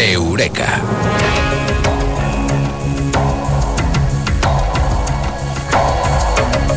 Eureka.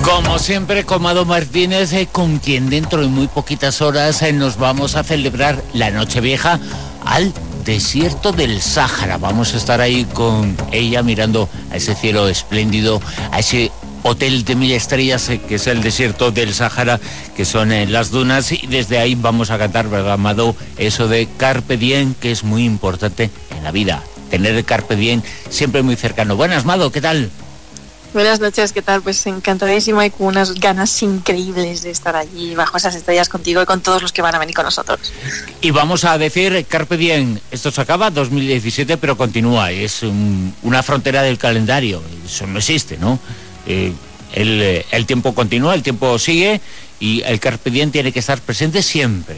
Como siempre, Comado Martínez, eh, con quien dentro de muy poquitas horas eh, nos vamos a celebrar la Nochevieja al desierto del Sáhara. Vamos a estar ahí con ella mirando a ese cielo espléndido, a ese hotel de mil estrellas eh, que es el desierto del Sáhara, que son las dunas, y desde ahí vamos a cantar, ¿verdad, Amado? Eso de Carpe Diem, que es muy importante en la vida. Tener el Carpe Diem siempre muy cercano. Buenas, Mado, ¿qué tal? Buenas noches, ¿qué tal? Pues encantadísima y con unas ganas increíbles de estar allí bajo esas estrellas contigo y con todos los que van a venir con nosotros. Y vamos a decir, Carpe Diem, esto se acaba 2017, pero continúa, es una frontera del calendario, eso no existe, ¿no? Eh, el, eh, el tiempo continúa, el tiempo sigue y el Carpe Diem tiene que estar presente siempre.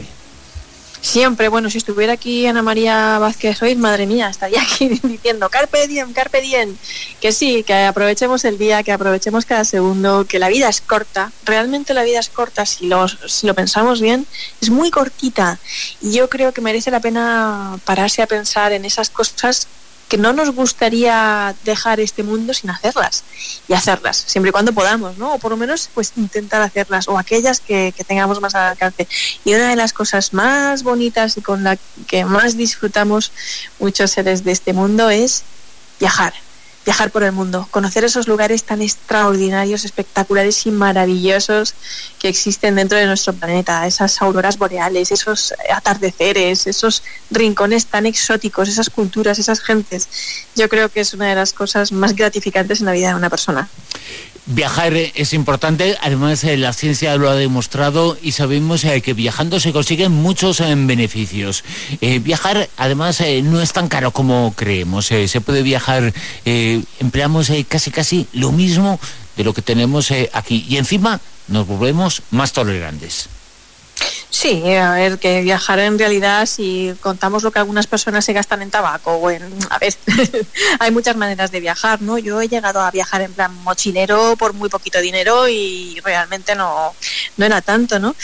Siempre, bueno, si estuviera aquí Ana María Vázquez hoy, madre mía, estaría aquí diciendo carpe diem, carpe diem, que sí, que aprovechemos el día, que aprovechemos cada segundo, que la vida es corta, realmente la vida es corta, si lo, si lo pensamos bien, es muy cortita. Y yo creo que merece la pena pararse a pensar en esas cosas que no nos gustaría dejar este mundo sin hacerlas y hacerlas, siempre y cuando podamos, ¿no? O por lo menos pues intentar hacerlas o aquellas que, tengamos más al alcance. Y una de las cosas más bonitas y con la que más disfrutamos muchos seres de este mundo es viajar viajar por el mundo, conocer esos lugares tan extraordinarios, espectaculares y maravillosos que existen dentro de nuestro planeta, esas auroras boreales, esos atardeceres, esos rincones tan exóticos, esas culturas, esas gentes. Yo creo que es una de las cosas más gratificantes en la vida de una persona. Viajar es importante, además eh, la ciencia lo ha demostrado y sabemos eh, que viajando se consiguen muchos eh, beneficios. viajar además no es tan caro como creemos, se puede viajar, empleamos casi casi lo mismo de lo que tenemos aquí y encima nos volvemos más tolerantes. Sí, a ver, que viajar en realidad, si contamos lo que algunas personas se gastan en tabaco, bueno, a ver, hay muchas maneras de viajar, ¿no? Yo he llegado a viajar en plan mochilero por muy poquito dinero y realmente no, no era tanto, ¿no?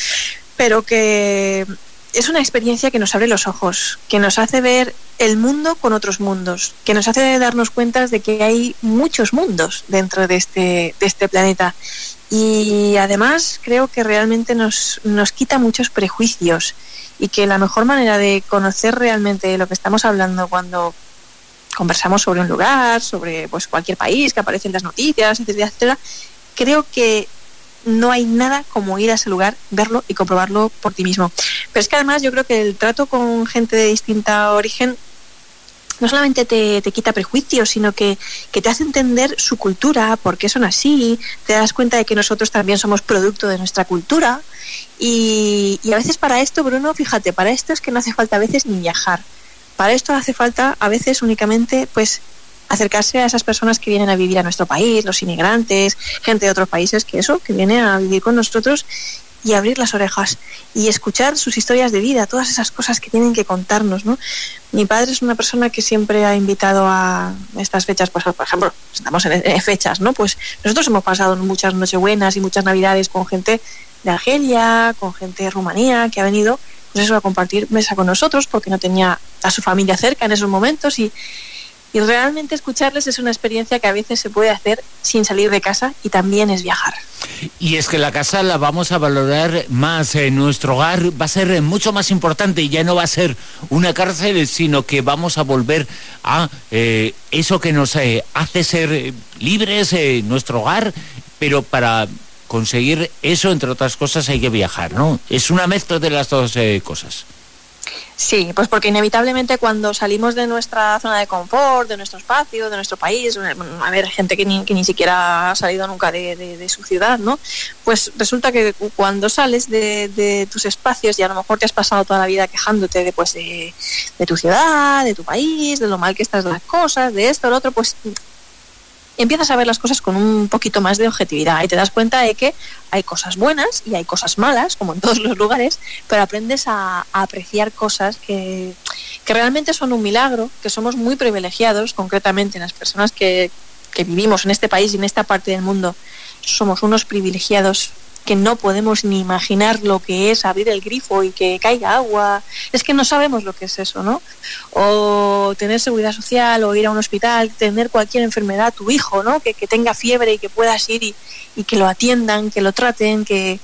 Pero que es una experiencia que nos abre los ojos, que nos hace ver el mundo con otros mundos, que nos hace darnos cuenta de que hay muchos mundos dentro de este, de este planeta. Y además creo que realmente nos, nos quita muchos prejuicios y que la mejor manera de conocer realmente lo que estamos hablando cuando conversamos sobre un lugar, sobre pues cualquier país que aparece en las noticias, etcétera, etcétera, creo que no hay nada como ir a ese lugar, verlo y comprobarlo por ti mismo. Pero es que además yo creo que el trato con gente de distinta origen no solamente te, quita prejuicios, sino que, te hace entender su cultura, por qué son así, te das cuenta de que nosotros también somos producto de nuestra cultura. Y, a veces para esto, Bruno, fíjate, para esto es que no hace falta a veces ni viajar. Para esto hace falta a veces únicamente pues acercarse a esas personas que vienen a vivir a nuestro país, los inmigrantes, gente de otros países que eso, que viene a vivir con nosotros y abrir las orejas y escuchar sus historias de vida, todas esas cosas que tienen que contarnos, ¿no? Mi padre es una persona que siempre ha invitado a estas fechas, pues por ejemplo, estamos en fechas, ¿no? Pues nosotros hemos pasado muchas nochebuenas y muchas navidades con gente de Argelia, con gente de Rumanía que ha venido pues eso a compartir mesa con nosotros porque no tenía a su familia cerca en esos momentos y y realmente escucharles es una experiencia que a veces se puede hacer sin salir de casa y también es viajar. Y es que la casa la vamos a valorar más, nuestro hogar va a ser mucho más importante y ya no va a ser una cárcel, sino que vamos a volver a eh, eso que nos eh, hace ser libres, eh, nuestro hogar, pero para conseguir eso, entre otras cosas, hay que viajar, ¿no? Es una mezcla de las dos cosas. Sí, pues porque inevitablemente cuando salimos de nuestra zona de confort, de nuestro espacio, de nuestro país, a ver, gente que ni, que ni siquiera ha salido nunca de, su ciudad, ¿no? Pues resulta que cuando sales de, tus espacios y a lo mejor te has pasado toda la vida quejándote de, pues, de, tu ciudad, de tu país, de lo mal que estás las cosas, de esto, lo otro, pues empiezas a ver las cosas con un poquito más de objetividad y te das cuenta de que hay cosas buenas y hay cosas malas, como en todos los lugares, pero aprendes a, apreciar cosas que, que, realmente son un milagro, que somos muy privilegiados, concretamente las personas que, que vivimos en este país y en esta parte del mundo, somos unos privilegiados que no podemos ni imaginar lo que es abrir el grifo y que caiga agua. Es que no sabemos lo que es eso, ¿no? O tener seguridad social o ir a un hospital, tener cualquier enfermedad, tu hijo, ¿no? Que, que tenga fiebre y que puedas ir y, y que lo atiendan, que lo traten, que,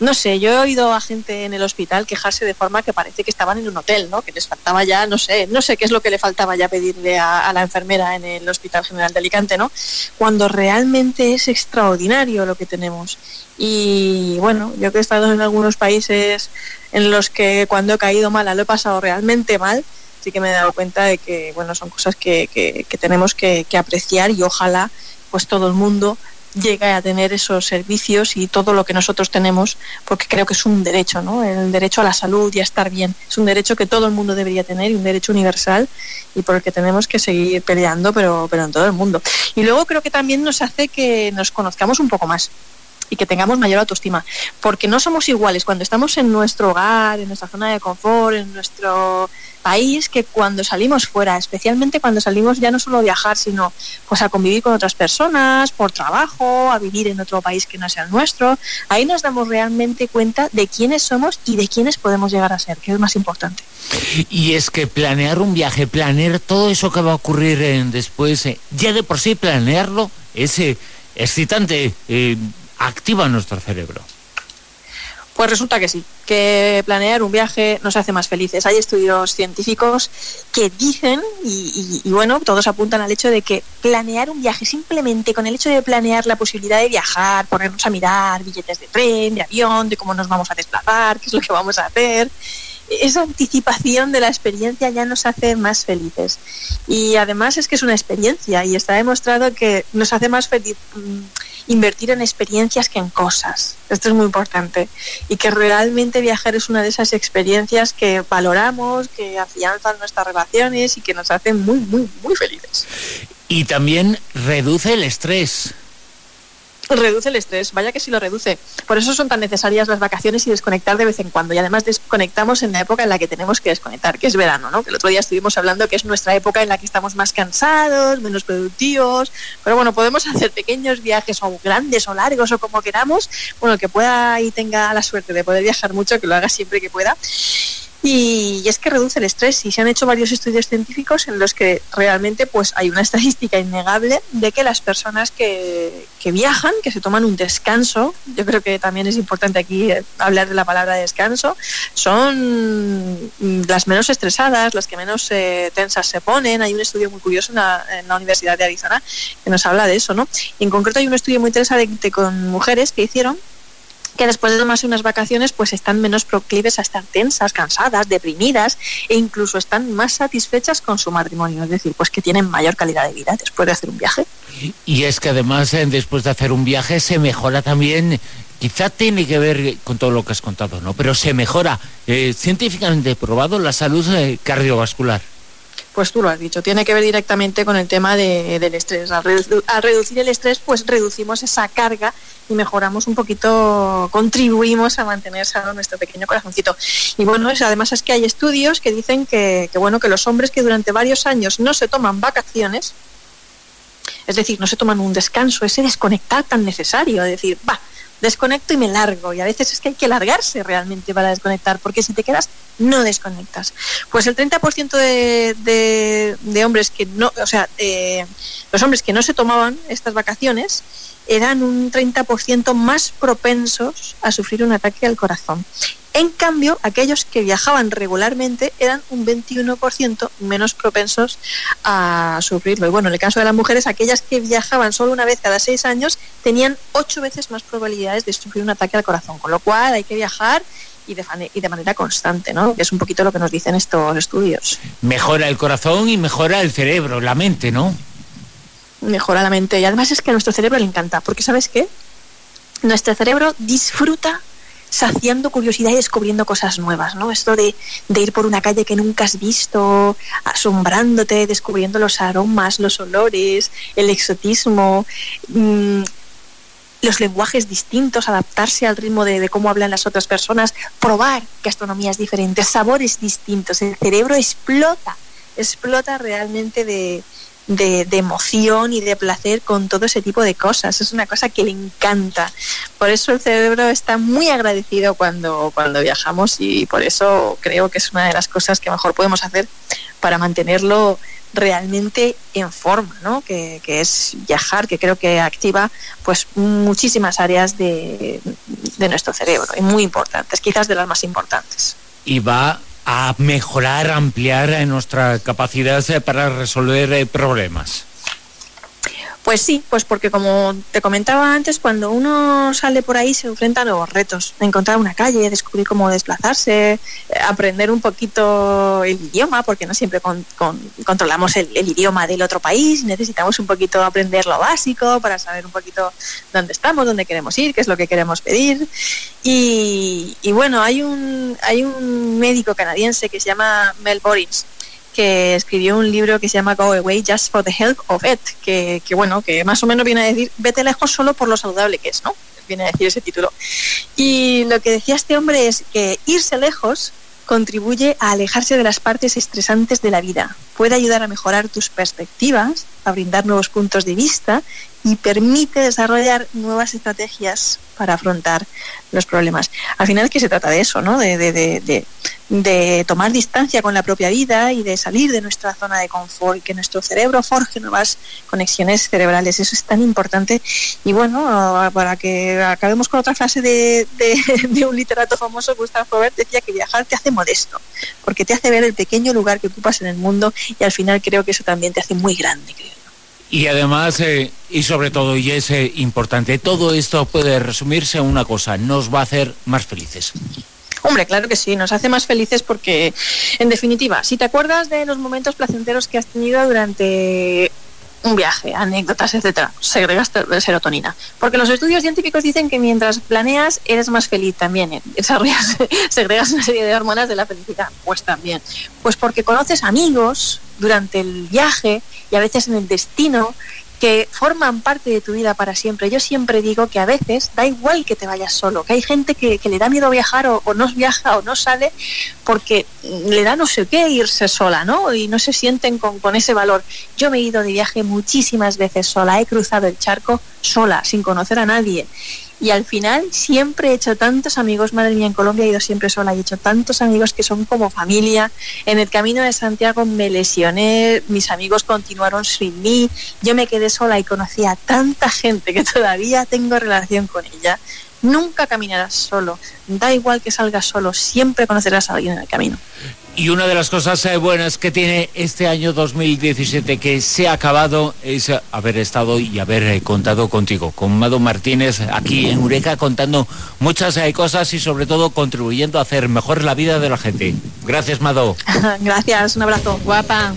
no sé, yo he oído a gente en el hospital quejarse de forma que parece que estaban en un hotel, ¿no? Que les faltaba ya, no sé, no sé qué es lo que le faltaba ya pedirle a, la enfermera en el Hospital General de Alicante, ¿no? Cuando realmente es extraordinario lo que tenemos. Y bueno, yo que he estado en algunos países en los que cuando he caído mala lo he pasado realmente mal, sí que me he dado cuenta de que, bueno, son cosas que, que, que tenemos que, que apreciar y ojalá pues todo el mundo llegue a tener esos servicios y todo lo que nosotros tenemos, porque creo que es un derecho, ¿no? El derecho a la salud y a estar bien. Es un derecho que todo el mundo debería tener y un derecho universal y por el que tenemos que seguir peleando, pero, pero en todo el mundo. Y luego creo que también nos hace que nos conozcamos un poco más y que tengamos mayor autoestima, porque no somos iguales cuando estamos en nuestro hogar, en nuestra zona de confort, en nuestro país, que cuando salimos fuera, especialmente cuando salimos ya no solo a viajar, sino pues a convivir con otras personas, por trabajo, a vivir en otro país que no sea el nuestro. Ahí nos damos realmente cuenta de quiénes somos y de quiénes podemos llegar a ser, que es más importante. Y es que planear un viaje, planear todo eso que va a ocurrir en después, eh, ya de por sí planearlo es eh, excitante. Eh, activa nuestro cerebro? Pues resulta que sí, que planear un viaje nos hace más felices. Hay estudios científicos que dicen, y, bueno, todos apuntan al hecho de que planear un viaje simplemente con el hecho de planear la posibilidad de viajar, ponernos a mirar billetes de tren, de avión, de cómo nos vamos a desplazar, qué es lo que vamos a hacer, esa anticipación de la experiencia ya nos hace más felices. Y además es que es una experiencia y está demostrado que nos hace más feliz invertir en experiencias que en cosas. Esto es muy importante. Y que realmente viajar es una de esas experiencias que valoramos, que afianzan nuestras relaciones y que nos hacen muy, muy, muy felices. Y también reduce el estrés reduce el estrés, vaya que sí lo reduce. Por eso son tan necesarias las vacaciones y desconectar de vez en cuando. Y además desconectamos en la época en la que tenemos que desconectar, que es verano, ¿no? Que el otro día estuvimos hablando que es nuestra época en la que estamos más cansados, menos productivos. Pero bueno, podemos hacer pequeños viajes o grandes o largos o como queramos. Bueno, que pueda y tenga la suerte de poder viajar mucho, que lo haga siempre que pueda. Y, es que reduce el estrés y se han hecho varios estudios científicos en los que realmente pues hay una estadística innegable de que las personas que, que viajan, que se toman un descanso, yo creo que también es importante aquí hablar de la palabra descanso, son las menos estresadas, las que menos eh, tensas se ponen. Hay un estudio muy curioso en la, en la, Universidad de Arizona que nos habla de eso, ¿no? Y en concreto hay un estudio muy interesante con mujeres que hicieron que después de tomarse unas vacaciones pues están menos proclives a estar tensas, cansadas, deprimidas e incluso están más satisfechas con su matrimonio, es decir, pues que tienen mayor calidad de vida después de hacer un viaje. Y es que además eh, después de hacer un viaje se mejora también, quizá tiene que ver con todo lo que has contado, ¿no? Pero se mejora eh, científicamente probado la salud eh, cardiovascular. Pues tú lo has dicho, tiene que ver directamente con el tema de, del estrés. Al, redu al, reducir el estrés, pues reducimos esa carga y mejoramos un poquito, contribuimos a mantener sano nuestro pequeño corazoncito. Y bueno, además es que hay estudios que dicen que, que, bueno, que los hombres que durante varios años no se toman vacaciones, es decir, no se toman un descanso, ese desconectar tan necesario, es decir, va, desconecto y me largo. Y a veces es que hay que largarse realmente para desconectar, porque si te quedas, no desconectas. Pues el 30% de, de, de, hombres que no, o sea, eh, los hombres que no se tomaban estas vacaciones eran un 30% más propensos a sufrir un ataque al corazón. En cambio, aquellos que viajaban regularmente eran un 21% menos propensos a sufrirlo. Y bueno, en el caso de las mujeres, aquellas que viajaban solo una vez cada seis años tenían ocho veces más probabilidades de sufrir un ataque al corazón. Con lo cual hay que viajar y de, de, manera constante, ¿no? Que es un poquito lo que nos dicen estos estudios. Mejora el corazón y mejora el cerebro, la mente, ¿no? Mejora la mente. Y además es que a nuestro cerebro le encanta, porque ¿sabes qué? Nuestro cerebro disfruta saciando curiosidad y descubriendo cosas nuevas, ¿no? Esto de, de, ir por una calle que nunca has visto, asombrándote, descubriendo los aromas, los olores, el exotismo, mmm, los lenguajes distintos, adaptarse al ritmo de, de, cómo hablan las otras personas, probar gastronomías diferentes, sabores distintos. El cerebro explota, explota realmente de, de, emoción y de placer con todo ese tipo de cosas. Es una cosa que le encanta. Por eso el cerebro está muy agradecido cuando, cuando viajamos y por eso creo que es una de las cosas que mejor podemos hacer para mantenerlo realmente en forma, ¿no? que, es viajar, que creo que activa pues muchísimas áreas de, de nuestro cerebro y muy importantes, quizás de las más importantes. Y va a mejorar, ampliar nuestra capacidad eh, para resolver eh, problemas. Pues sí, pues porque como te comentaba antes, cuando uno sale por ahí se enfrenta a nuevos retos. Encontrar una calle, descubrir cómo desplazarse, eh, aprender un poquito el idioma, porque no siempre controlamos el, idioma del otro país. Necesitamos un poquito aprender lo básico para saber un poquito dónde estamos, dónde queremos ir, qué es lo que queremos pedir. Y, y bueno, hay un, hay un médico canadiense que se llama Mel Borins que escribió un libro que se llama Go Away Just for the Health of It, que, que, bueno, que más o menos viene a decir vete lejos solo por lo saludable que es, ¿no? Viene a decir ese título. Y lo que decía este hombre es que irse lejos contribuye a alejarse de las partes estresantes de la vida, puede ayudar a mejorar tus perspectivas, a brindar nuevos puntos de vista y permite desarrollar nuevas estrategias para afrontar los problemas. Al final es que se trata de eso, ¿no? De, de, de, de, tomar distancia con la propia vida y de salir de nuestra zona de confort que nuestro cerebro forje nuevas conexiones cerebrales. Eso es tan importante. Y bueno, para que acabemos con otra frase de, un literato famoso, Gustav Robert decía que viajar te hace modesto, porque te hace ver el pequeño lugar que ocupas en el mundo y al final creo que eso también te hace muy grande, creo. Y además, eh, y sobre todo, y es eh, importante, todo esto puede resumirse en una cosa, nos va a hacer más felices. Hombre, claro que sí, nos hace más felices porque, en definitiva, si te acuerdas de los momentos placenteros que has tenido durante un viaje, anécdotas, etcétera, segregas serotonina. Porque los estudios científicos dicen que mientras planeas eres más feliz también, ¿eh? segregas, segregas una serie de hormonas de la felicidad. Pues también. Pues porque conoces amigos durante el viaje y a veces en el destino que forman parte de tu vida para siempre. Yo siempre digo que a veces da igual que te vayas solo, que hay gente que, le da miedo viajar o, no viaja o no sale porque le da no sé qué irse sola, ¿no? Y no se sienten con, con ese valor. Yo me he ido de viaje muchísimas veces sola, he cruzado el charco sola, sin conocer a nadie y al final siempre he hecho tantos amigos, madre mía, en Colombia he ido siempre sola, he hecho tantos amigos que son como familia. En el camino de Santiago me lesioné, mis amigos continuaron sin mí, yo me quedé sola y conocí a tanta gente que todavía tengo relación con ella. Nunca caminarás solo, da igual que salgas solo, siempre conocerás a alguien en el camino. Y una de las cosas eh, buenas que tiene este año 2017 que se ha acabado es haber estado y haber eh, contado contigo, con Mado Martínez aquí en Ureca contando muchas eh, cosas y sobre todo contribuyendo a hacer mejor la vida de la gente. Gracias, Mado. Gracias, un abrazo. Guapa.